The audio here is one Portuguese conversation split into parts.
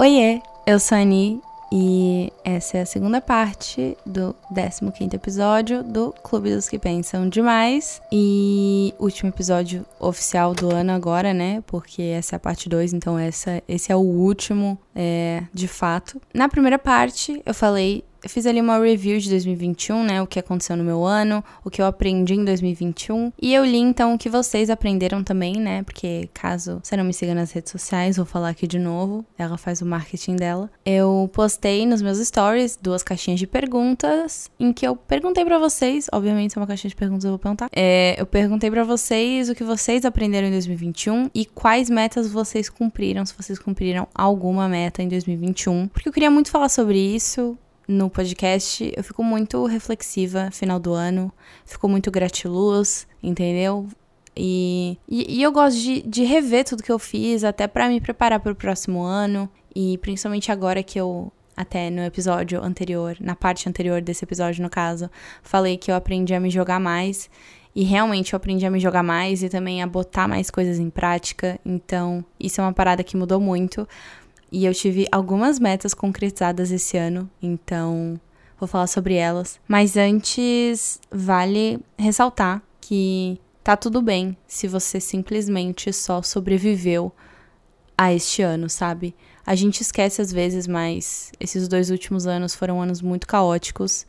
Oiê, eu sou a Ani e essa é a segunda parte do 15 episódio do Clube dos que Pensam Demais. E último episódio oficial do ano agora, né? Porque essa é a parte 2, então essa, esse é o último é, de fato. Na primeira parte, eu falei eu fiz ali uma review de 2021, né? O que aconteceu no meu ano, o que eu aprendi em 2021. E eu li então o que vocês aprenderam também, né? Porque caso você não me siga nas redes sociais, vou falar aqui de novo. Ela faz o marketing dela. Eu postei nos meus stories duas caixinhas de perguntas em que eu perguntei para vocês, obviamente, é uma caixinha de perguntas eu vou perguntar. É, eu perguntei para vocês o que vocês aprenderam em 2021 e quais metas vocês cumpriram, se vocês cumpriram alguma meta em 2021. Porque eu queria muito falar sobre isso no podcast, eu fico muito reflexiva final do ano, fico muito gratiluz, entendeu? E, e, e eu gosto de, de, rever tudo que eu fiz, até para me preparar para o próximo ano, e principalmente agora que eu, até no episódio anterior, na parte anterior desse episódio, no caso, falei que eu aprendi a me jogar mais. E realmente eu aprendi a me jogar mais e também a botar mais coisas em prática. Então, isso é uma parada que mudou muito. E eu tive algumas metas concretizadas esse ano, então vou falar sobre elas. Mas antes, vale ressaltar que tá tudo bem se você simplesmente só sobreviveu a este ano, sabe? A gente esquece às vezes, mas esses dois últimos anos foram anos muito caóticos.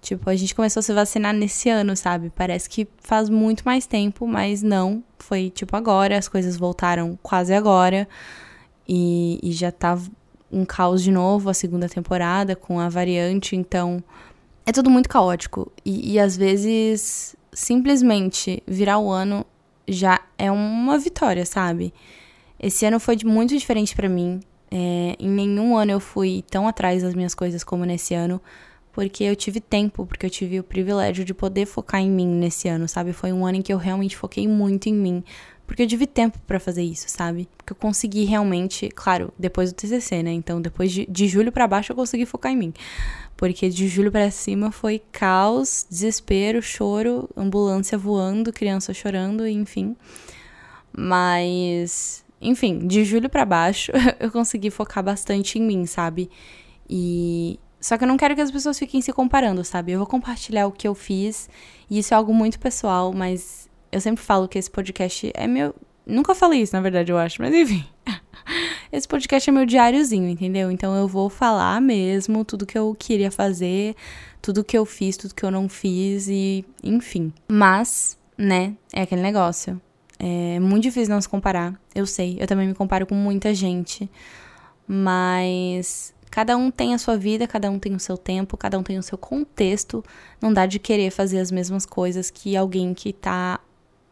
Tipo, a gente começou a se vacinar nesse ano, sabe? Parece que faz muito mais tempo, mas não. Foi tipo agora, as coisas voltaram quase agora. E, e já tá um caos de novo a segunda temporada com a variante, então é tudo muito caótico. E, e às vezes simplesmente virar o ano já é uma vitória, sabe? Esse ano foi muito diferente para mim. É, em nenhum ano eu fui tão atrás das minhas coisas como nesse ano, porque eu tive tempo, porque eu tive o privilégio de poder focar em mim nesse ano, sabe? Foi um ano em que eu realmente foquei muito em mim, porque eu tive tempo para fazer isso, sabe? Porque eu consegui realmente, claro, depois do TCC, né? Então, depois de, de julho para baixo, eu consegui focar em mim. Porque de julho para cima foi caos, desespero, choro, ambulância voando, criança chorando, enfim. Mas, enfim, de julho para baixo, eu consegui focar bastante em mim, sabe? E só que eu não quero que as pessoas fiquem se comparando, sabe? Eu vou compartilhar o que eu fiz, e isso é algo muito pessoal, mas eu sempre falo que esse podcast é meu. Nunca falei isso, na verdade, eu acho, mas enfim. Esse podcast é meu diáriozinho, entendeu? Então eu vou falar mesmo tudo que eu queria fazer, tudo que eu fiz, tudo que eu não fiz e enfim. Mas, né, é aquele negócio. É muito difícil não se comparar. Eu sei, eu também me comparo com muita gente. Mas cada um tem a sua vida, cada um tem o seu tempo, cada um tem o seu contexto. Não dá de querer fazer as mesmas coisas que alguém que tá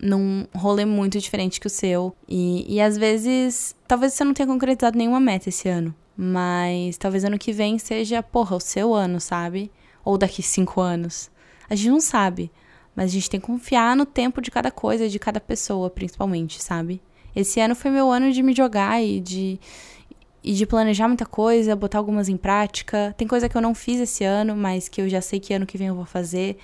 num rolê muito diferente que o seu. E, e às vezes, talvez você não tenha concretizado nenhuma meta esse ano. Mas talvez ano que vem seja, porra, o seu ano, sabe? Ou daqui cinco anos. A gente não sabe. Mas a gente tem que confiar no tempo de cada coisa, de cada pessoa, principalmente, sabe? Esse ano foi meu ano de me jogar e de, e de planejar muita coisa, botar algumas em prática. Tem coisa que eu não fiz esse ano, mas que eu já sei que ano que vem eu vou fazer.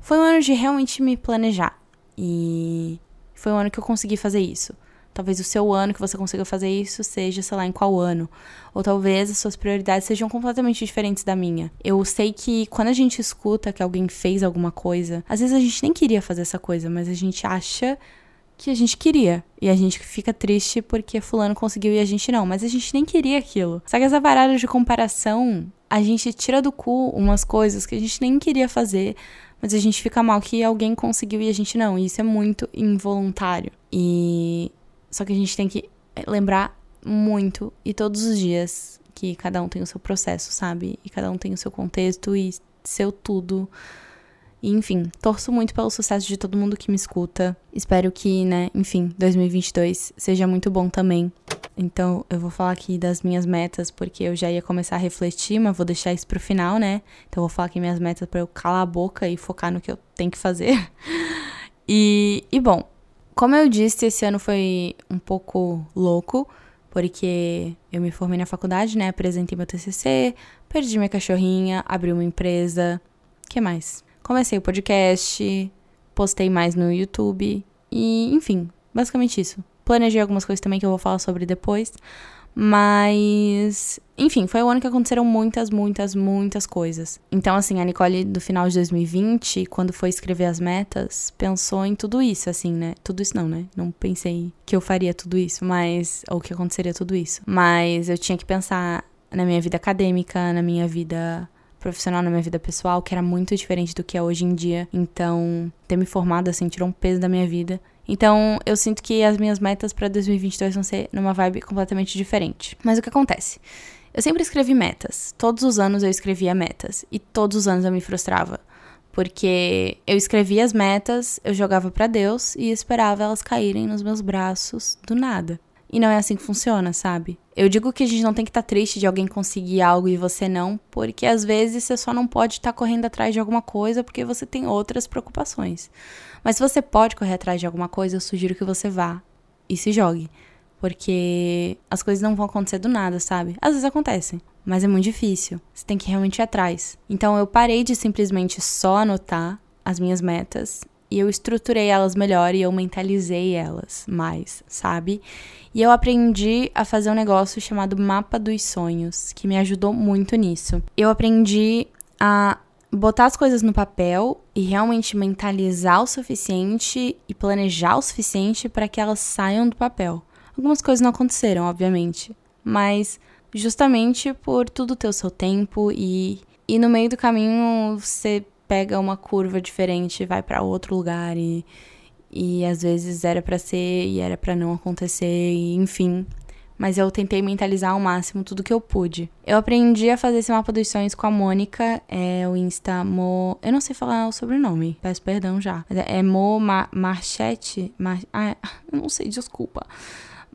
Foi um ano de realmente me planejar. E foi um ano que eu consegui fazer isso. Talvez o seu ano que você consiga fazer isso seja, sei lá, em qual ano. Ou talvez as suas prioridades sejam completamente diferentes da minha. Eu sei que quando a gente escuta que alguém fez alguma coisa, às vezes a gente nem queria fazer essa coisa, mas a gente acha que a gente queria. E a gente fica triste porque fulano conseguiu e a gente não. Mas a gente nem queria aquilo. Só que essa varada de comparação, a gente tira do cu umas coisas que a gente nem queria fazer mas a gente fica mal que alguém conseguiu e a gente não. E isso é muito involuntário. E só que a gente tem que lembrar muito e todos os dias que cada um tem o seu processo, sabe? E cada um tem o seu contexto e seu tudo. E, enfim, torço muito pelo sucesso de todo mundo que me escuta. Espero que, né, enfim, 2022 seja muito bom também. Então, eu vou falar aqui das minhas metas, porque eu já ia começar a refletir, mas vou deixar isso pro final, né? Então, eu vou falar aqui minhas metas para eu calar a boca e focar no que eu tenho que fazer. e, e, bom, como eu disse, esse ano foi um pouco louco, porque eu me formei na faculdade, né? Apresentei meu TCC, perdi minha cachorrinha, abri uma empresa. que mais? Comecei o podcast, postei mais no YouTube e, enfim, basicamente isso. Planejei algumas coisas também que eu vou falar sobre depois. Mas, enfim, foi o ano que aconteceram muitas, muitas, muitas coisas. Então, assim, a Nicole do final de 2020, quando foi escrever as metas, pensou em tudo isso, assim, né? Tudo isso não, né? Não pensei que eu faria tudo isso, mas. ou que aconteceria tudo isso. Mas eu tinha que pensar na minha vida acadêmica, na minha vida profissional, na minha vida pessoal, que era muito diferente do que é hoje em dia. Então, ter me formado, assim, tirou um peso da minha vida. Então, eu sinto que as minhas metas para 2022 vão ser numa vibe completamente diferente. Mas o que acontece? Eu sempre escrevi metas. Todos os anos eu escrevia metas. E todos os anos eu me frustrava. Porque eu escrevia as metas, eu jogava para Deus e esperava elas caírem nos meus braços do nada. E não é assim que funciona, sabe? Eu digo que a gente não tem que estar tá triste de alguém conseguir algo e você não, porque às vezes você só não pode estar tá correndo atrás de alguma coisa porque você tem outras preocupações. Mas se você pode correr atrás de alguma coisa, eu sugiro que você vá e se jogue. Porque as coisas não vão acontecer do nada, sabe? Às vezes acontecem, mas é muito difícil. Você tem que realmente ir atrás. Então eu parei de simplesmente só anotar as minhas metas e eu estruturei elas melhor e eu mentalizei elas mais, sabe? E eu aprendi a fazer um negócio chamado Mapa dos Sonhos, que me ajudou muito nisso. Eu aprendi a botar as coisas no papel e realmente mentalizar o suficiente e planejar o suficiente para que elas saiam do papel. Algumas coisas não aconteceram, obviamente, mas justamente por tudo ter o seu tempo e, e no meio do caminho você pega uma curva diferente, vai para outro lugar e e às vezes era para ser e era para não acontecer, e, enfim. Mas eu tentei mentalizar ao máximo tudo que eu pude. Eu aprendi a fazer esse mapa dos sonhos com a Mônica, é o Insta Mo. Eu não sei falar o sobrenome, peço perdão já. É Mo Ma Marchete? Mar... Ah, eu não sei, desculpa.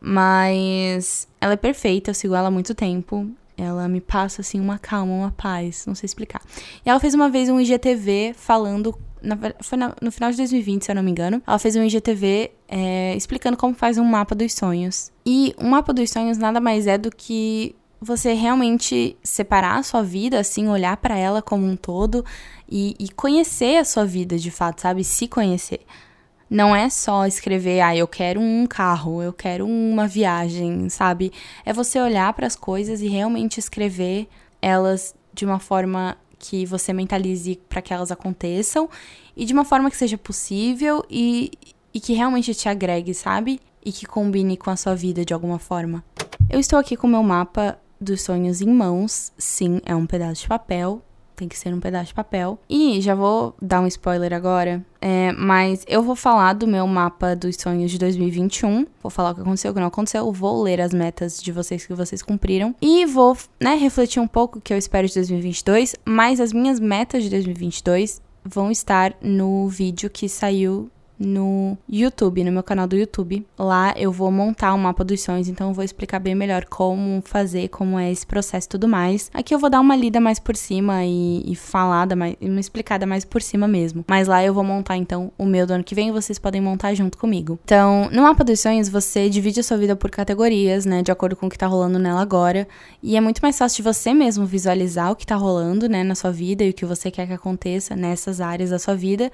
Mas ela é perfeita, eu sigo ela há muito tempo. Ela me passa, assim, uma calma, uma paz, não sei explicar. E ela fez uma vez um IGTV falando. Na, foi na, no final de 2020, se eu não me engano. Ela fez um IGTV é, explicando como faz um mapa dos sonhos. E um mapa dos sonhos nada mais é do que você realmente separar a sua vida, assim, olhar para ela como um todo e, e conhecer a sua vida de fato, sabe? Se conhecer. Não é só escrever, ah, eu quero um carro, eu quero uma viagem, sabe? É você olhar para as coisas e realmente escrever elas de uma forma que você mentalize para que elas aconteçam e de uma forma que seja possível e, e que realmente te agregue, sabe? E que combine com a sua vida de alguma forma. Eu estou aqui com meu mapa dos sonhos em mãos. Sim, é um pedaço de papel tem que ser um pedaço de papel. E já vou dar um spoiler agora, é, mas eu vou falar do meu mapa dos sonhos de 2021. Vou falar o que aconteceu, o que não aconteceu. Vou ler as metas de vocês que vocês cumpriram. E vou, né, refletir um pouco o que eu espero de 2022. Mas as minhas metas de 2022 vão estar no vídeo que saiu no YouTube, no meu canal do YouTube. Lá eu vou montar um mapa dos sonhos, então eu vou explicar bem melhor como fazer, como é esse processo e tudo mais. Aqui eu vou dar uma lida mais por cima e, e falada, mais, uma explicada mais por cima mesmo. Mas lá eu vou montar então o meu do ano que vem e vocês podem montar junto comigo. Então, no mapa dos sonhos, você divide a sua vida por categorias, né, de acordo com o que tá rolando nela agora. E é muito mais fácil de você mesmo visualizar o que tá rolando, né, na sua vida e o que você quer que aconteça nessas áreas da sua vida.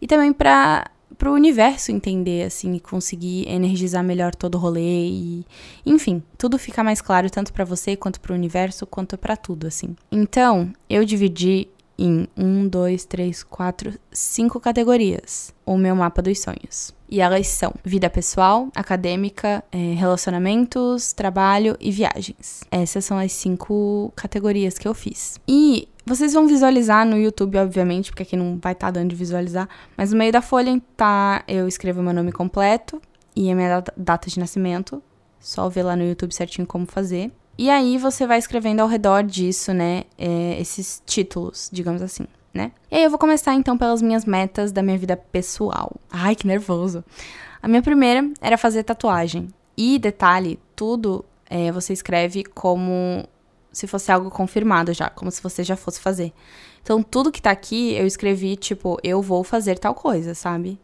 E também para pro universo entender, assim, e conseguir energizar melhor todo o rolê e, enfim, tudo fica mais claro tanto para você quanto pro universo quanto para tudo, assim. Então, eu dividi em um, dois, três, quatro, cinco categorias o meu mapa dos sonhos. E elas são vida pessoal, acadêmica, é, relacionamentos, trabalho e viagens. Essas são as cinco categorias que eu fiz. E vocês vão visualizar no YouTube, obviamente, porque aqui não vai estar tá dando de visualizar. Mas no meio da folha tá, eu escrevo meu nome completo e a minha data de nascimento. Só ver lá no YouTube certinho como fazer. E aí você vai escrevendo ao redor disso, né? É, esses títulos, digamos assim, né? E aí eu vou começar então pelas minhas metas da minha vida pessoal. Ai, que nervoso. A minha primeira era fazer tatuagem. E detalhe, tudo é, você escreve como se fosse algo confirmado já, como se você já fosse fazer. Então, tudo que tá aqui, eu escrevi, tipo, eu vou fazer tal coisa, sabe?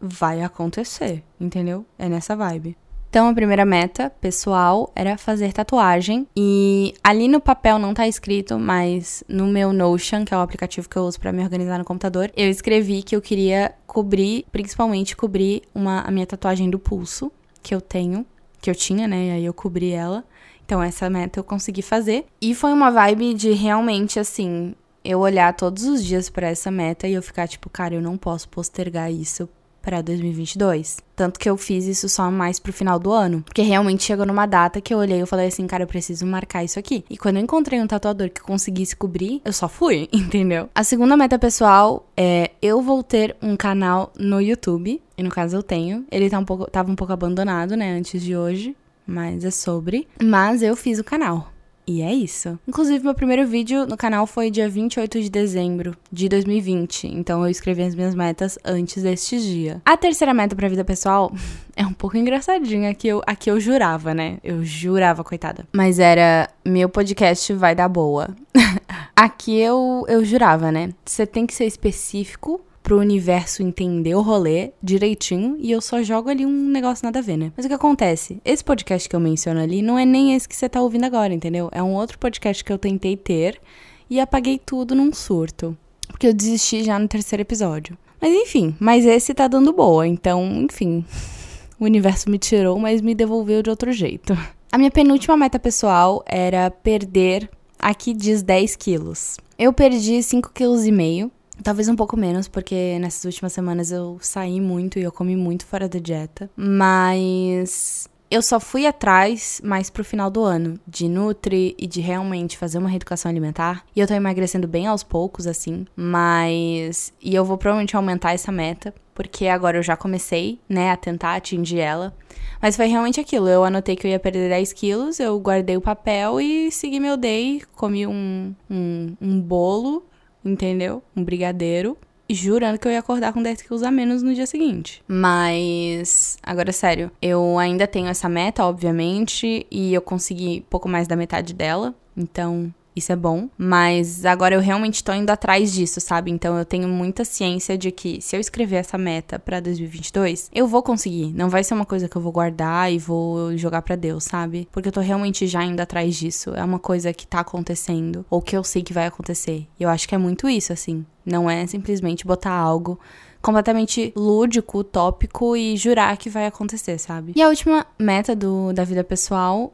Vai acontecer, entendeu? É nessa vibe. Então, a primeira meta pessoal era fazer tatuagem. E ali no papel não tá escrito, mas no meu Notion, que é o aplicativo que eu uso para me organizar no computador, eu escrevi que eu queria cobrir, principalmente cobrir uma, a minha tatuagem do pulso, que eu tenho, que eu tinha, né? E aí eu cobri ela Então, essa meta eu consegui fazer. E foi uma vibe de realmente, assim, eu olhar todos os dias para essa meta e eu ficar tipo, cara, eu não posso postergar isso para 2022. Tanto que eu fiz isso só mais pro final do ano. Porque realmente chegou numa data que eu olhei e falei assim, cara, eu preciso marcar isso aqui. E quando eu encontrei um tatuador que conseguisse cobrir, eu só fui, entendeu? A segunda meta pessoal é eu vou ter um canal no YouTube. E no caso eu tenho. Ele tá um pouco, tava um pouco abandonado, né, antes de hoje. Mas é sobre. Mas eu fiz o canal. E é isso. Inclusive, meu primeiro vídeo no canal foi dia 28 de dezembro de 2020. Então eu escrevi as minhas metas antes deste dia. A terceira meta pra vida pessoal é um pouco engraçadinha que eu aqui eu jurava, né? Eu jurava, coitada. Mas era meu podcast vai dar boa. aqui eu eu jurava, né? Você tem que ser específico pro universo entender o rolê direitinho e eu só jogo ali um negócio nada a ver, né? Mas o que acontece? Esse podcast que eu menciono ali não é nem esse que você tá ouvindo agora, entendeu? É um outro podcast que eu tentei ter e apaguei tudo num surto. Porque eu desisti já no terceiro episódio. Mas enfim, mas esse tá dando boa, então, enfim. O universo me tirou, mas me devolveu de outro jeito. A minha penúltima meta pessoal era perder, aqui diz 10 quilos. Eu perdi 5,5 kg Talvez um pouco menos, porque nessas últimas semanas eu saí muito e eu comi muito fora da dieta. Mas eu só fui atrás mais pro final do ano, de Nutri e de realmente fazer uma reeducação alimentar. E eu tô emagrecendo bem aos poucos, assim. Mas. E eu vou provavelmente aumentar essa meta, porque agora eu já comecei, né, a tentar atingir ela. Mas foi realmente aquilo. Eu anotei que eu ia perder 10 quilos, eu guardei o papel e segui meu day. Comi um, um, um bolo entendeu? Um brigadeiro. Jurando que eu ia acordar com 10 quilos a menos no dia seguinte. Mas, agora sério, eu ainda tenho essa meta, obviamente, e eu consegui pouco mais da metade dela. Então, isso é bom. Mas agora eu realmente tô indo atrás disso, sabe? Então eu tenho muita ciência de que se eu escrever essa meta para 2022, eu vou conseguir. Não vai ser uma coisa que eu vou guardar e vou jogar para Deus, sabe? Porque eu tô realmente já indo atrás disso. É uma coisa que tá acontecendo ou que eu sei que vai acontecer. E eu acho que é muito isso, assim. Não é simplesmente botar algo completamente lúdico, utópico e jurar que vai acontecer, sabe? E a última meta do, da vida pessoal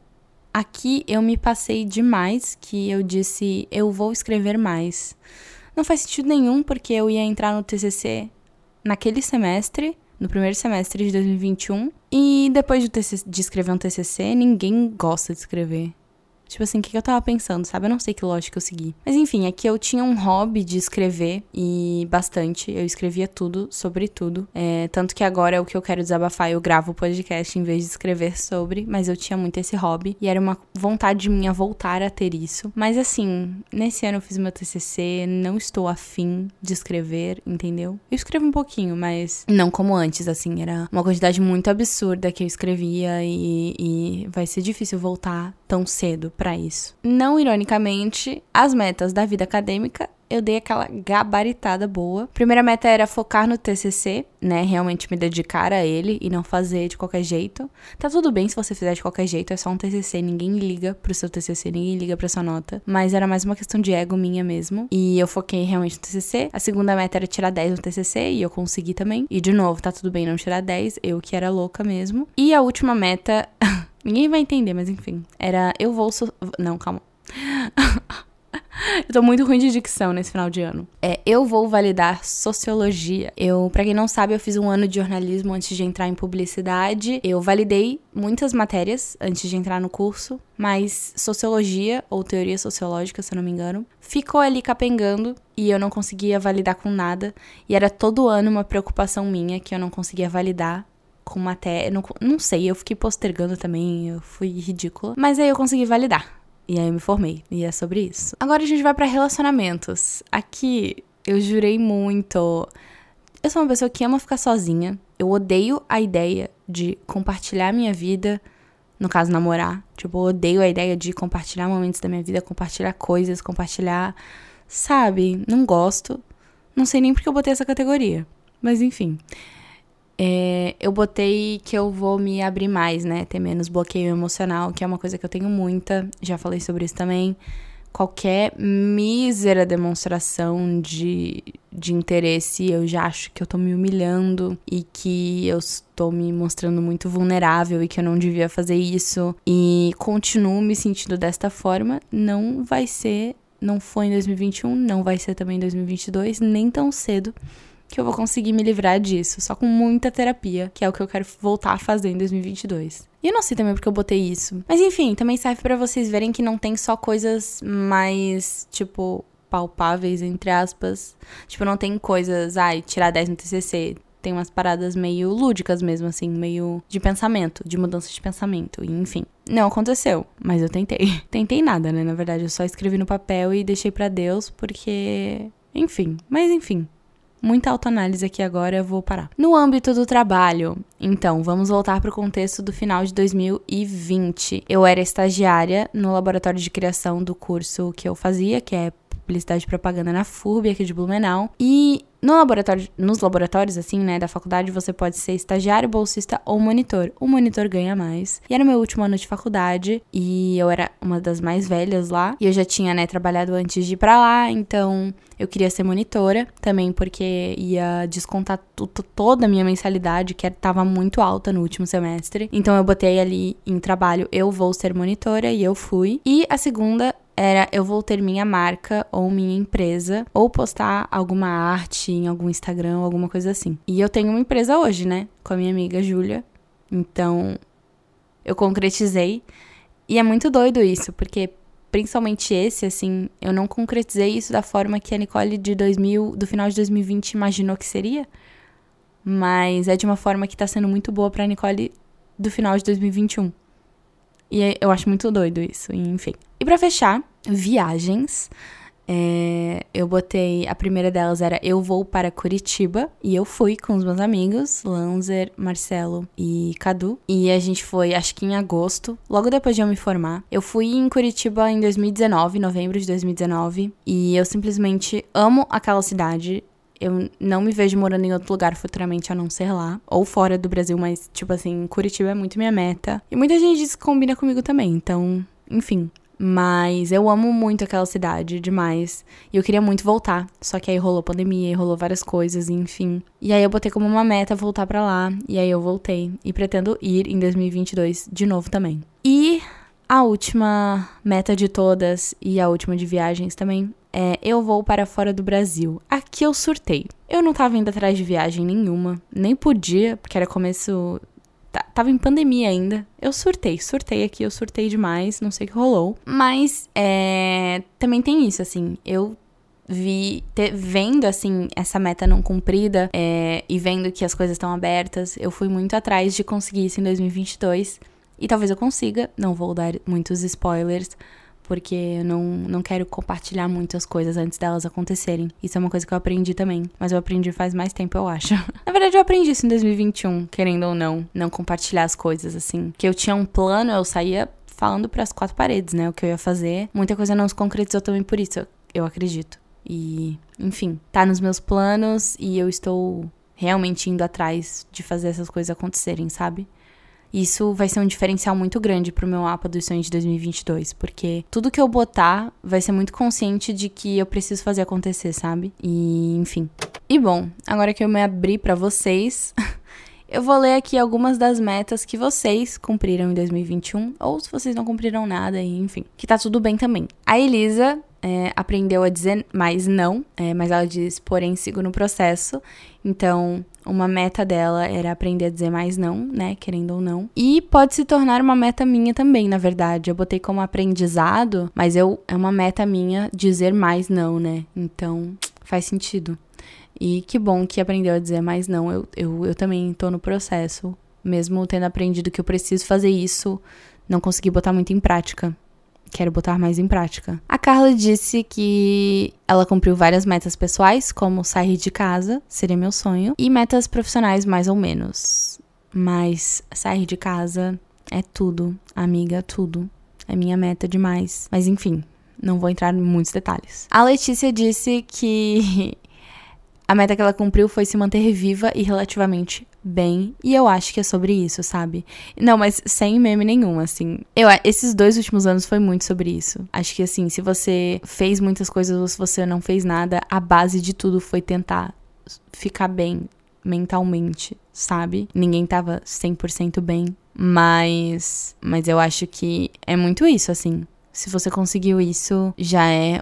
Aqui eu me passei demais que eu disse eu vou escrever mais. Não faz sentido nenhum porque eu ia entrar no TCC naquele semestre, no primeiro semestre de 2021, e depois de, de escrever um TCC, ninguém gosta de escrever. Tipo assim, o que, eu tava pensando, sabe? Eu não sei que lógica eu segui. Mas enfim, é que eu tinha um hobby de escrever e bastante. Eu escrevia tudo, sobre tudo. É, tanto que agora é o que eu quero desabafar. Eu gravo podcast em vez de escrever sobre. Mas eu tinha muito esse hobby. E era uma vontade minha voltar a ter isso. Mas assim, nesse ano eu fiz meu TCC. Não estou afim de escrever, entendeu? Eu escrevo um pouquinho, mas não como antes, assim. Era uma quantidade muito absurda que eu escrevia. E, e vai ser difícil voltar tão cedo para isso. Não ironicamente, as metas da vida acadêmica eu dei aquela gabaritada boa. Primeira meta era focar no TCC, né? Realmente me dedicar a ele e não fazer de qualquer jeito. Tá tudo bem se você fizer de qualquer jeito, é só um TCC, ninguém liga pro seu TCC, ninguém liga pra sua nota. Mas era mais uma questão de ego minha mesmo. E eu foquei realmente no TCC. A segunda meta era tirar 10 no TCC e eu consegui também. E de novo, tá tudo bem não tirar 10, eu que era louca mesmo. E a última meta. Ninguém vai entender, mas enfim. Era eu vou. So... Não, calma. Eu tô muito ruim de dicção nesse final de ano. É, eu vou validar sociologia. Eu, para quem não sabe, eu fiz um ano de jornalismo antes de entrar em publicidade. Eu validei muitas matérias antes de entrar no curso, mas sociologia ou teoria sociológica, se eu não me engano, ficou ali capengando e eu não conseguia validar com nada. E era todo ano uma preocupação minha que eu não conseguia validar com matéria. Não, não sei, eu fiquei postergando também, eu fui ridícula. Mas aí eu consegui validar. E aí eu me formei. E é sobre isso. Agora a gente vai para relacionamentos. Aqui eu jurei muito. Eu sou uma pessoa que ama ficar sozinha. Eu odeio a ideia de compartilhar minha vida. No caso, namorar. Tipo, eu odeio a ideia de compartilhar momentos da minha vida, compartilhar coisas, compartilhar. Sabe? Não gosto. Não sei nem porque eu botei essa categoria. Mas enfim. É, eu botei que eu vou me abrir mais, né? Ter menos bloqueio emocional, que é uma coisa que eu tenho muita. Já falei sobre isso também. Qualquer mísera demonstração de, de interesse, eu já acho que eu tô me humilhando e que eu estou me mostrando muito vulnerável e que eu não devia fazer isso e continuo me sentindo desta forma, não vai ser, não foi em 2021, não vai ser também em 2022, nem tão cedo que eu vou conseguir me livrar disso, só com muita terapia, que é o que eu quero voltar a fazer em 2022. E eu não sei também porque eu botei isso. Mas enfim, também serve para vocês verem que não tem só coisas mais, tipo, palpáveis, entre aspas. Tipo, não tem coisas, ai, tirar 10 no TCC. Tem umas paradas meio lúdicas mesmo, assim, meio de pensamento, de mudança de pensamento, enfim. Não aconteceu, mas eu tentei. Tentei nada, né? Na verdade, eu só escrevi no papel e deixei para Deus, porque. Enfim, mas enfim, muita autoanálise aqui agora, eu vou parar. No âmbito do trabalho, então, vamos voltar para o contexto do final de 2020. Eu era estagiária no laboratório de criação do curso que eu fazia, que é publicidade e propaganda na FURB aqui de Blumenau. E no laboratório, nos laboratórios, assim, né, da faculdade, você pode ser estagiário, bolsista ou monitor. O monitor ganha mais. E era meu último ano de faculdade e eu era uma das mais velhas lá. E eu já tinha, né, trabalhado antes de ir pra lá, então eu queria ser monitora também porque ia descontar toda a minha mensalidade, que estava muito alta no último semestre. Então eu botei ali em trabalho, eu vou ser monitora e eu fui. E a segunda era eu vou ter minha marca ou minha empresa ou postar alguma arte em algum Instagram, alguma coisa assim. E eu tenho uma empresa hoje, né, com a minha amiga Júlia. Então, eu concretizei. E é muito doido isso, porque principalmente esse, assim, eu não concretizei isso da forma que a Nicole de 2000, do final de 2020 imaginou que seria. Mas é de uma forma que tá sendo muito boa pra Nicole do final de 2021. E eu acho muito doido isso, enfim. E para fechar, viagens. É, eu botei. A primeira delas era Eu Vou para Curitiba. E eu fui com os meus amigos, Lanzer, Marcelo e Cadu. E a gente foi, acho que em agosto, logo depois de eu me formar. Eu fui em Curitiba em 2019, novembro de 2019. E eu simplesmente amo aquela cidade. Eu não me vejo morando em outro lugar futuramente a não ser lá. Ou fora do Brasil, mas, tipo assim, Curitiba é muito minha meta. E muita gente diz que combina comigo também. Então, enfim. Mas eu amo muito aquela cidade, demais. E eu queria muito voltar. Só que aí rolou pandemia, rolou várias coisas, enfim. E aí eu botei como uma meta voltar para lá. E aí eu voltei. E pretendo ir em 2022 de novo também. E a última meta de todas, e a última de viagens também, é, eu vou para fora do Brasil. Aqui eu surtei. Eu não tava indo atrás de viagem nenhuma, nem podia, porque era começo. Tava em pandemia ainda. Eu surtei, surtei aqui, eu surtei demais, não sei o que rolou. Mas é, também tem isso, assim, eu vi, te, vendo assim essa meta não cumprida é, e vendo que as coisas estão abertas, eu fui muito atrás de conseguir isso em 2022 e talvez eu consiga. Não vou dar muitos spoilers, porque eu não, não quero compartilhar muitas coisas antes delas acontecerem. Isso é uma coisa que eu aprendi também, mas eu aprendi faz mais tempo, eu acho. Na verdade, eu aprendi isso em 2021, querendo ou não, não compartilhar as coisas assim. Que eu tinha um plano, eu saía falando para as quatro paredes, né, o que eu ia fazer. Muita coisa não se concretizou também por isso, eu acredito. E, enfim, tá nos meus planos e eu estou realmente indo atrás de fazer essas coisas acontecerem, sabe? Isso vai ser um diferencial muito grande pro meu mapa dos sonhos de 2022, porque tudo que eu botar vai ser muito consciente de que eu preciso fazer acontecer, sabe? E, enfim. E bom, agora que eu me abri para vocês, eu vou ler aqui algumas das metas que vocês cumpriram em 2021, ou se vocês não cumpriram nada, enfim, que tá tudo bem também. A Elisa é, aprendeu a dizer mais não, é, mas ela diz, porém, sigo no processo. Então, uma meta dela era aprender a dizer mais não, né? Querendo ou não. E pode se tornar uma meta minha também, na verdade. Eu botei como aprendizado, mas eu é uma meta minha dizer mais não, né? Então, faz sentido. E que bom que aprendeu a dizer mais não. Eu, eu, eu também tô no processo. Mesmo tendo aprendido que eu preciso fazer isso, não consegui botar muito em prática quero botar mais em prática. A Carla disse que ela cumpriu várias metas pessoais, como sair de casa, seria meu sonho, e metas profissionais mais ou menos. Mas sair de casa é tudo, amiga, tudo. É minha meta demais. Mas enfim, não vou entrar em muitos detalhes. A Letícia disse que a meta que ela cumpriu foi se manter viva e relativamente bem. E eu acho que é sobre isso, sabe? Não, mas sem meme nenhum, assim. Eu, esses dois últimos anos foi muito sobre isso. Acho que, assim, se você fez muitas coisas ou se você não fez nada, a base de tudo foi tentar ficar bem mentalmente, sabe? Ninguém tava 100% bem, mas mas eu acho que é muito isso assim. Se você conseguiu isso, já é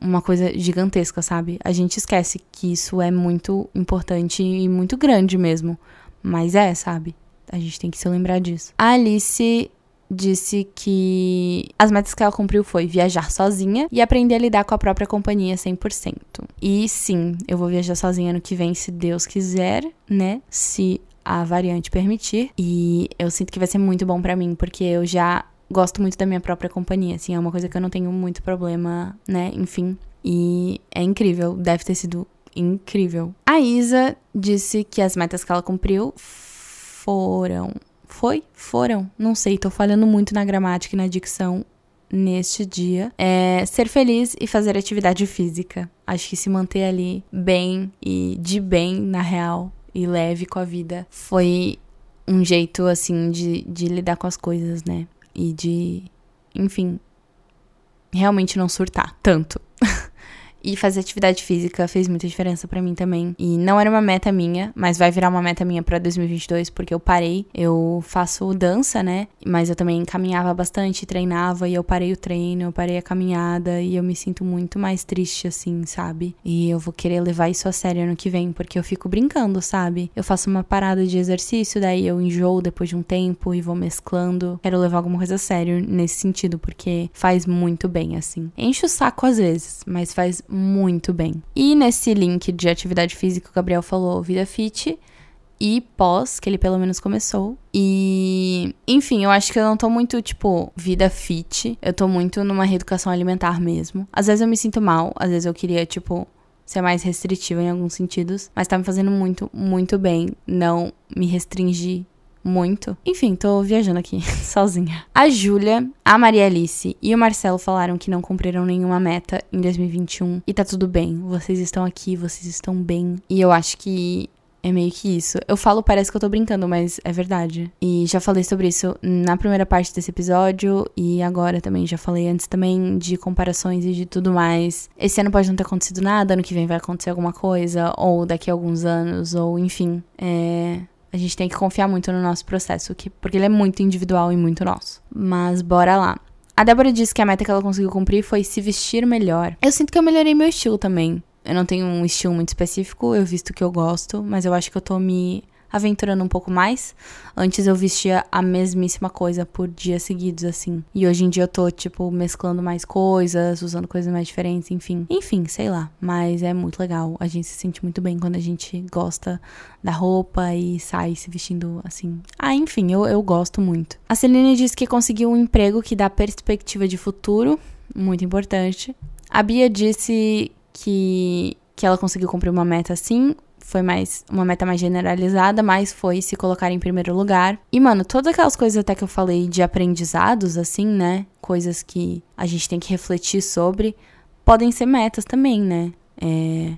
uma coisa gigantesca, sabe? A gente esquece que isso é muito importante e muito grande mesmo. Mas é, sabe? A gente tem que se lembrar disso. A Alice disse que as metas que ela cumpriu foi viajar sozinha e aprender a lidar com a própria companhia 100%. E sim, eu vou viajar sozinha no que vem, se Deus quiser, né? Se a variante permitir. E eu sinto que vai ser muito bom para mim, porque eu já gosto muito da minha própria companhia, assim, é uma coisa que eu não tenho muito problema, né? Enfim. E é incrível, deve ter sido incrível. A Isa disse que as metas que ela cumpriu foram. Foi? Foram? Não sei, tô falhando muito na gramática e na dicção neste dia. É ser feliz e fazer atividade física. Acho que se manter ali bem e de bem, na real, e leve com a vida foi um jeito, assim, de, de lidar com as coisas, né? E de, enfim, realmente não surtar tanto. E fazer atividade física fez muita diferença para mim também. E não era uma meta minha, mas vai virar uma meta minha para 2022 porque eu parei. Eu faço dança, né? Mas eu também caminhava bastante, treinava e eu parei o treino, eu parei a caminhada e eu me sinto muito mais triste assim, sabe? E eu vou querer levar isso a sério ano que vem porque eu fico brincando, sabe? Eu faço uma parada de exercício, daí eu enjoo depois de um tempo e vou mesclando. Quero levar alguma coisa a sério nesse sentido porque faz muito bem assim. Enche o saco às vezes, mas faz muito bem. E nesse link de atividade física, o Gabriel falou vida fit e pós, que ele pelo menos começou. E, enfim, eu acho que eu não tô muito, tipo, vida fit. Eu tô muito numa reeducação alimentar mesmo. Às vezes eu me sinto mal, às vezes eu queria, tipo, ser mais restritiva em alguns sentidos. Mas tá me fazendo muito, muito bem não me restringir muito. Enfim, tô viajando aqui sozinha. A Júlia, a Maria Alice e o Marcelo falaram que não cumpriram nenhuma meta em 2021 e tá tudo bem. Vocês estão aqui, vocês estão bem. E eu acho que é meio que isso. Eu falo, parece que eu tô brincando, mas é verdade. E já falei sobre isso na primeira parte desse episódio e agora também. Já falei antes também de comparações e de tudo mais. Esse ano pode não ter acontecido nada, ano que vem vai acontecer alguma coisa, ou daqui a alguns anos, ou enfim. É. A gente tem que confiar muito no nosso processo, que, porque ele é muito individual e muito nosso. Mas bora lá. A Débora disse que a meta que ela conseguiu cumprir foi se vestir melhor. Eu sinto que eu melhorei meu estilo também. Eu não tenho um estilo muito específico, eu visto que eu gosto, mas eu acho que eu tô me aventurando um pouco mais. Antes eu vestia a mesmíssima coisa por dias seguidos, assim. E hoje em dia eu tô, tipo, mesclando mais coisas, usando coisas mais diferentes, enfim. Enfim, sei lá. Mas é muito legal. A gente se sente muito bem quando a gente gosta da roupa e sai se vestindo assim. Ah, enfim, eu, eu gosto muito. A Celine disse que conseguiu um emprego que dá perspectiva de futuro. Muito importante. A Bia disse que, que ela conseguiu cumprir uma meta assim, foi mais uma meta mais generalizada, mas foi se colocar em primeiro lugar. E, mano, todas aquelas coisas até que eu falei de aprendizados, assim, né? Coisas que a gente tem que refletir sobre, podem ser metas também, né? É...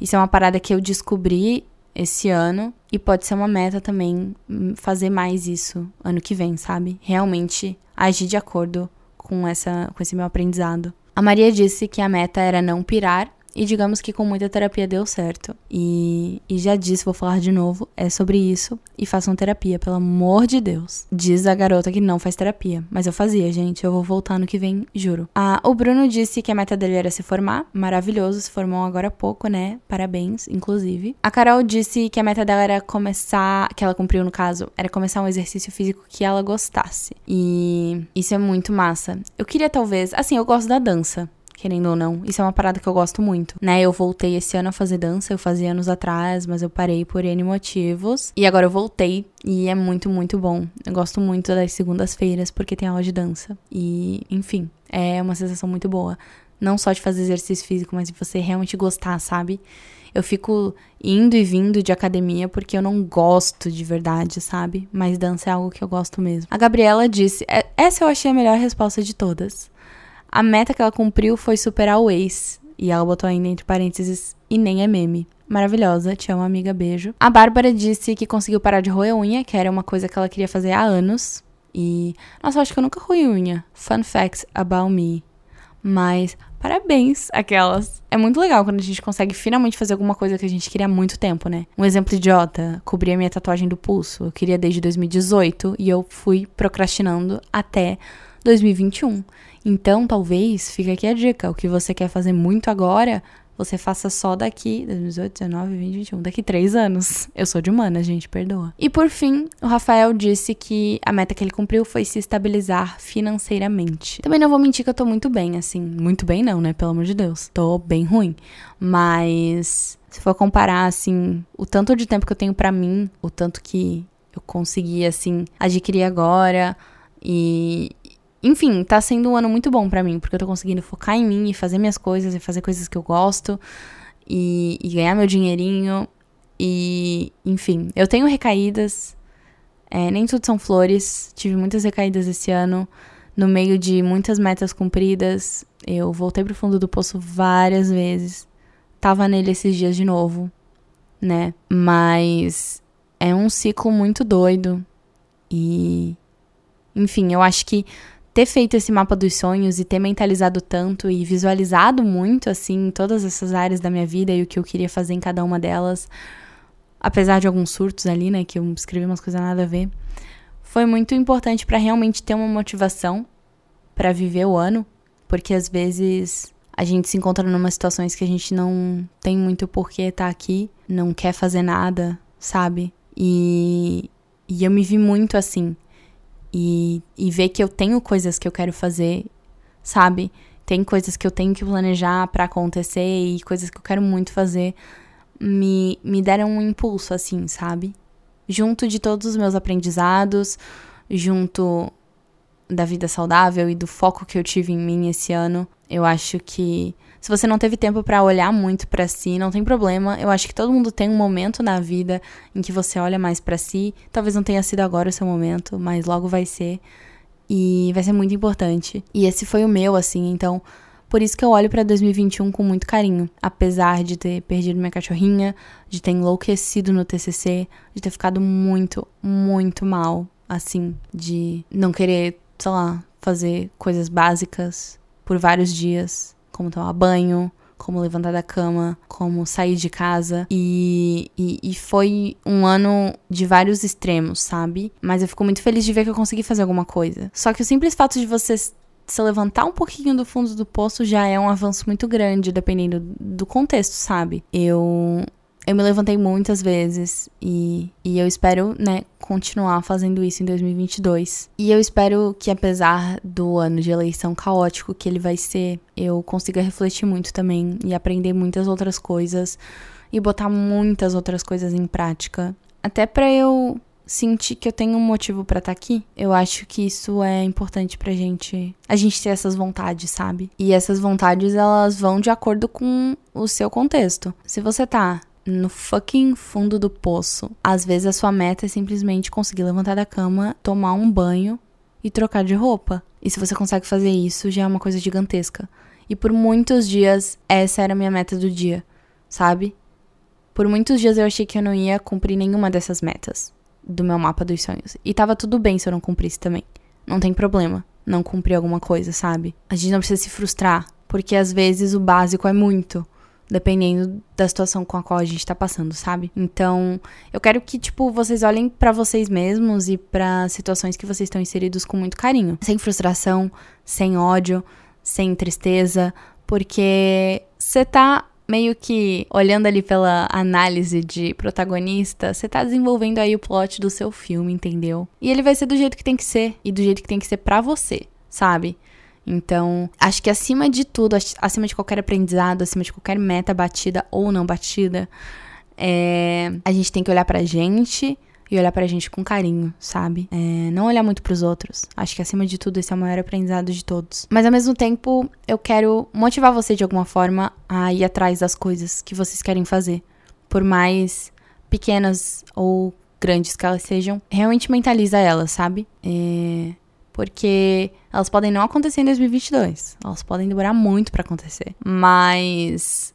Isso é uma parada que eu descobri esse ano e pode ser uma meta também hum, fazer mais isso ano que vem, sabe? Realmente agir de acordo com essa com esse meu aprendizado. A Maria disse que a meta era não pirar e digamos que com muita terapia deu certo. E, e já disse, vou falar de novo, é sobre isso. E façam terapia, pelo amor de Deus. Diz a garota que não faz terapia. Mas eu fazia, gente. Eu vou voltar no que vem, juro. Ah, o Bruno disse que a meta dele era se formar. Maravilhoso, se formou agora há pouco, né? Parabéns, inclusive. A Carol disse que a meta dela era começar, que ela cumpriu no caso, era começar um exercício físico que ela gostasse. E isso é muito massa. Eu queria talvez, assim, eu gosto da dança querendo ou não. Isso é uma parada que eu gosto muito, né? Eu voltei esse ano a fazer dança, eu fazia anos atrás, mas eu parei por N motivos. E agora eu voltei e é muito, muito bom. Eu gosto muito das segundas-feiras porque tem aula de dança. E, enfim, é uma sensação muito boa. Não só de fazer exercício físico, mas de você realmente gostar, sabe? Eu fico indo e vindo de academia porque eu não gosto de verdade, sabe? Mas dança é algo que eu gosto mesmo. A Gabriela disse: é, essa eu achei a melhor resposta de todas. A meta que ela cumpriu foi superar o ex. E ela botou ainda entre parênteses, e nem é meme. Maravilhosa, te amo, amiga, beijo. A Bárbara disse que conseguiu parar de roer unha, que era uma coisa que ela queria fazer há anos. E, nossa, eu acho que eu nunca roí unha. Fun facts about me. Mas, parabéns, aquelas. É muito legal quando a gente consegue finalmente fazer alguma coisa que a gente queria há muito tempo, né? Um exemplo idiota, cobrir a minha tatuagem do pulso. Eu queria desde 2018 e eu fui procrastinando até 2021. Então, talvez, fica aqui a dica, o que você quer fazer muito agora, você faça só daqui 2018, 19, 20, 21, daqui três anos. Eu sou de humana, gente, perdoa. E por fim, o Rafael disse que a meta que ele cumpriu foi se estabilizar financeiramente. Também não vou mentir que eu tô muito bem, assim, muito bem não, né? Pelo amor de Deus. Tô bem ruim. Mas se for comparar assim, o tanto de tempo que eu tenho para mim, o tanto que eu consegui assim adquirir agora e enfim, tá sendo um ano muito bom para mim, porque eu tô conseguindo focar em mim e fazer minhas coisas e fazer coisas que eu gosto e, e ganhar meu dinheirinho. E, enfim, eu tenho recaídas, é, nem tudo são flores. Tive muitas recaídas esse ano, no meio de muitas metas cumpridas. Eu voltei pro fundo do poço várias vezes. Tava nele esses dias de novo, né? Mas é um ciclo muito doido. E. Enfim, eu acho que ter feito esse mapa dos sonhos e ter mentalizado tanto e visualizado muito, assim, todas essas áreas da minha vida e o que eu queria fazer em cada uma delas, apesar de alguns surtos ali, né, que eu escrevi umas coisas nada a ver, foi muito importante para realmente ter uma motivação para viver o ano, porque às vezes a gente se encontra numa situações que a gente não tem muito porquê estar tá aqui, não quer fazer nada, sabe? E, e eu me vi muito assim e, e ver que eu tenho coisas que eu quero fazer, sabe? Tem coisas que eu tenho que planejar para acontecer e coisas que eu quero muito fazer, me, me deram um impulso, assim, sabe? Junto de todos os meus aprendizados, junto da vida saudável e do foco que eu tive em mim esse ano, eu acho que se você não teve tempo para olhar muito para si, não tem problema. Eu acho que todo mundo tem um momento na vida em que você olha mais para si. Talvez não tenha sido agora o seu momento, mas logo vai ser. E vai ser muito importante. E esse foi o meu, assim, então por isso que eu olho para 2021 com muito carinho, apesar de ter perdido minha cachorrinha, de ter enlouquecido no TCC, de ter ficado muito, muito mal, assim, de não querer, sei lá, fazer coisas básicas por vários dias como tomar banho, como levantar da cama, como sair de casa. E, e, e, foi um ano de vários extremos, sabe? Mas eu fico muito feliz de ver que eu consegui fazer alguma coisa. Só que o simples fato de você se levantar um pouquinho do fundo do poço já é um avanço muito grande, dependendo do contexto, sabe? Eu eu me levantei muitas vezes e, e eu espero, né, continuar fazendo isso em 2022. E eu espero que, apesar do ano de eleição caótico que ele vai ser, eu consiga refletir muito também e aprender muitas outras coisas e botar muitas outras coisas em prática. Até para eu sentir que eu tenho um motivo para estar tá aqui. Eu acho que isso é importante pra gente, a gente ter essas vontades, sabe? E essas vontades elas vão de acordo com o seu contexto. Se você tá no fucking fundo do poço. Às vezes a sua meta é simplesmente conseguir levantar da cama, tomar um banho e trocar de roupa. E se você consegue fazer isso, já é uma coisa gigantesca. E por muitos dias, essa era a minha meta do dia, sabe? Por muitos dias eu achei que eu não ia cumprir nenhuma dessas metas do meu mapa dos sonhos. E tava tudo bem se eu não cumprisse também. Não tem problema não cumprir alguma coisa, sabe? A gente não precisa se frustrar, porque às vezes o básico é muito dependendo da situação com a qual a gente tá passando, sabe? Então, eu quero que, tipo, vocês olhem para vocês mesmos e para situações que vocês estão inseridos com muito carinho, sem frustração, sem ódio, sem tristeza, porque você tá meio que olhando ali pela análise de protagonista, você tá desenvolvendo aí o plot do seu filme, entendeu? E ele vai ser do jeito que tem que ser e do jeito que tem que ser para você, sabe? Então, acho que acima de tudo, acima de qualquer aprendizado, acima de qualquer meta batida ou não batida, é, a gente tem que olhar pra gente e olhar pra gente com carinho, sabe? É, não olhar muito pros outros. Acho que acima de tudo esse é o maior aprendizado de todos. Mas ao mesmo tempo, eu quero motivar você de alguma forma a ir atrás das coisas que vocês querem fazer. Por mais pequenas ou grandes que elas sejam, realmente mentaliza elas, sabe? É, porque elas podem não acontecer em 2022. Elas podem demorar muito para acontecer. Mas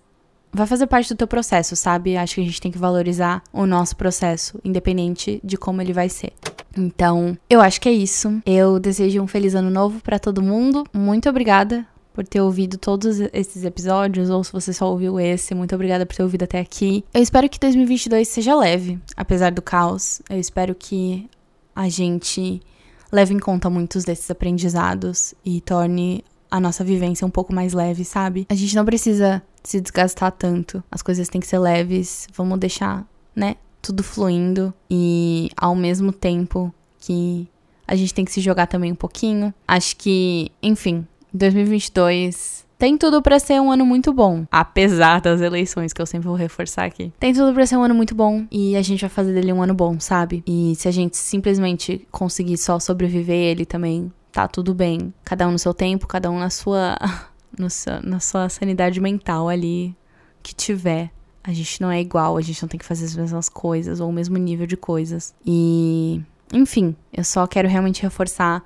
vai fazer parte do teu processo, sabe? Acho que a gente tem que valorizar o nosso processo, independente de como ele vai ser. Então, eu acho que é isso. Eu desejo um feliz ano novo para todo mundo. Muito obrigada por ter ouvido todos esses episódios, ou se você só ouviu esse, muito obrigada por ter ouvido até aqui. Eu espero que 2022 seja leve, apesar do caos. Eu espero que a gente leve em conta muitos desses aprendizados e torne a nossa vivência um pouco mais leve, sabe? A gente não precisa se desgastar tanto. As coisas têm que ser leves. Vamos deixar, né? Tudo fluindo e ao mesmo tempo que a gente tem que se jogar também um pouquinho. Acho que, enfim, 2022 tem tudo para ser um ano muito bom, apesar das eleições que eu sempre vou reforçar aqui. Tem tudo para ser um ano muito bom e a gente vai fazer dele um ano bom, sabe? E se a gente simplesmente conseguir só sobreviver ele também, tá tudo bem. Cada um no seu tempo, cada um na sua, no seu, na sua sanidade mental ali que tiver. A gente não é igual, a gente não tem que fazer as mesmas coisas ou o mesmo nível de coisas. E, enfim, eu só quero realmente reforçar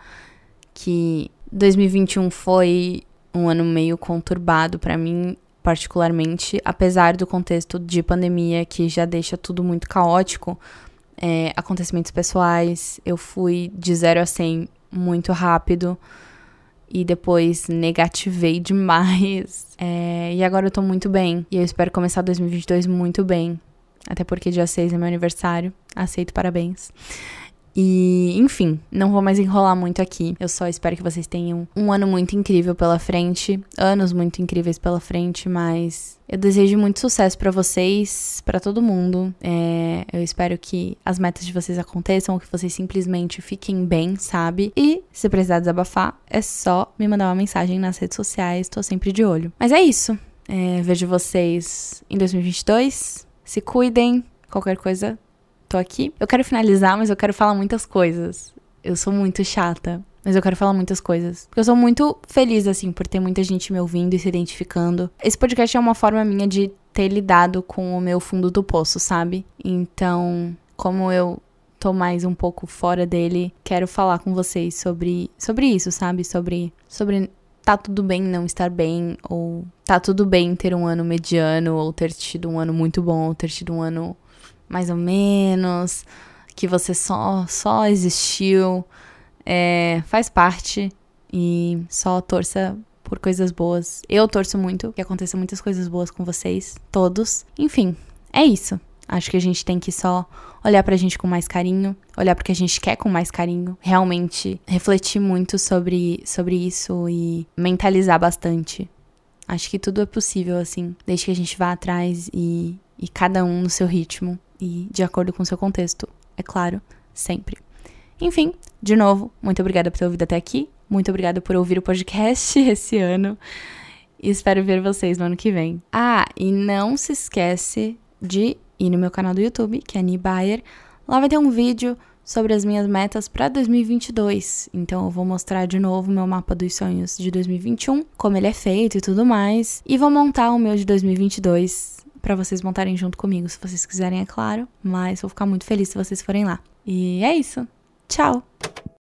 que 2021 foi um ano meio conturbado para mim, particularmente, apesar do contexto de pandemia que já deixa tudo muito caótico. É, acontecimentos pessoais, eu fui de 0 a 100 muito rápido e depois negativei demais. É, e agora eu tô muito bem. E eu espero começar 2022 muito bem. Até porque dia 6 é meu aniversário. Aceito parabéns. E, enfim, não vou mais enrolar muito aqui. Eu só espero que vocês tenham um ano muito incrível pela frente, anos muito incríveis pela frente, mas eu desejo muito sucesso para vocês, para todo mundo. É, eu espero que as metas de vocês aconteçam, que vocês simplesmente fiquem bem, sabe? E se precisar desabafar, é só me mandar uma mensagem nas redes sociais, tô sempre de olho. Mas é isso. É, vejo vocês em 2022. Se cuidem. Qualquer coisa, tô aqui. Eu quero finalizar, mas eu quero falar muitas coisas. Eu sou muito chata, mas eu quero falar muitas coisas. Porque eu sou muito feliz, assim, por ter muita gente me ouvindo e se identificando. Esse podcast é uma forma minha de ter lidado com o meu fundo do poço, sabe? Então, como eu tô mais um pouco fora dele, quero falar com vocês sobre, sobre isso, sabe? Sobre, sobre tá tudo bem não estar bem, ou tá tudo bem ter um ano mediano, ou ter tido um ano muito bom, ou ter tido um ano mais ou menos, que você só, só existiu, é, faz parte e só torça por coisas boas. Eu torço muito que aconteçam muitas coisas boas com vocês, todos. Enfim, é isso. Acho que a gente tem que só olhar pra gente com mais carinho, olhar porque a gente quer com mais carinho, realmente refletir muito sobre, sobre isso e mentalizar bastante. Acho que tudo é possível, assim, desde que a gente vá atrás e, e cada um no seu ritmo e de acordo com o seu contexto, é claro, sempre. Enfim, de novo, muito obrigada por ter ouvido até aqui. Muito obrigada por ouvir o podcast esse ano. E espero ver vocês no ano que vem. Ah, e não se esquece de ir no meu canal do YouTube, que é Annie Bayer. Lá vai ter um vídeo sobre as minhas metas para 2022. Então eu vou mostrar de novo meu mapa dos sonhos de 2021, como ele é feito e tudo mais, e vou montar o meu de 2022 para vocês montarem junto comigo, se vocês quiserem, é claro. Mas vou ficar muito feliz se vocês forem lá. E é isso. Tchau!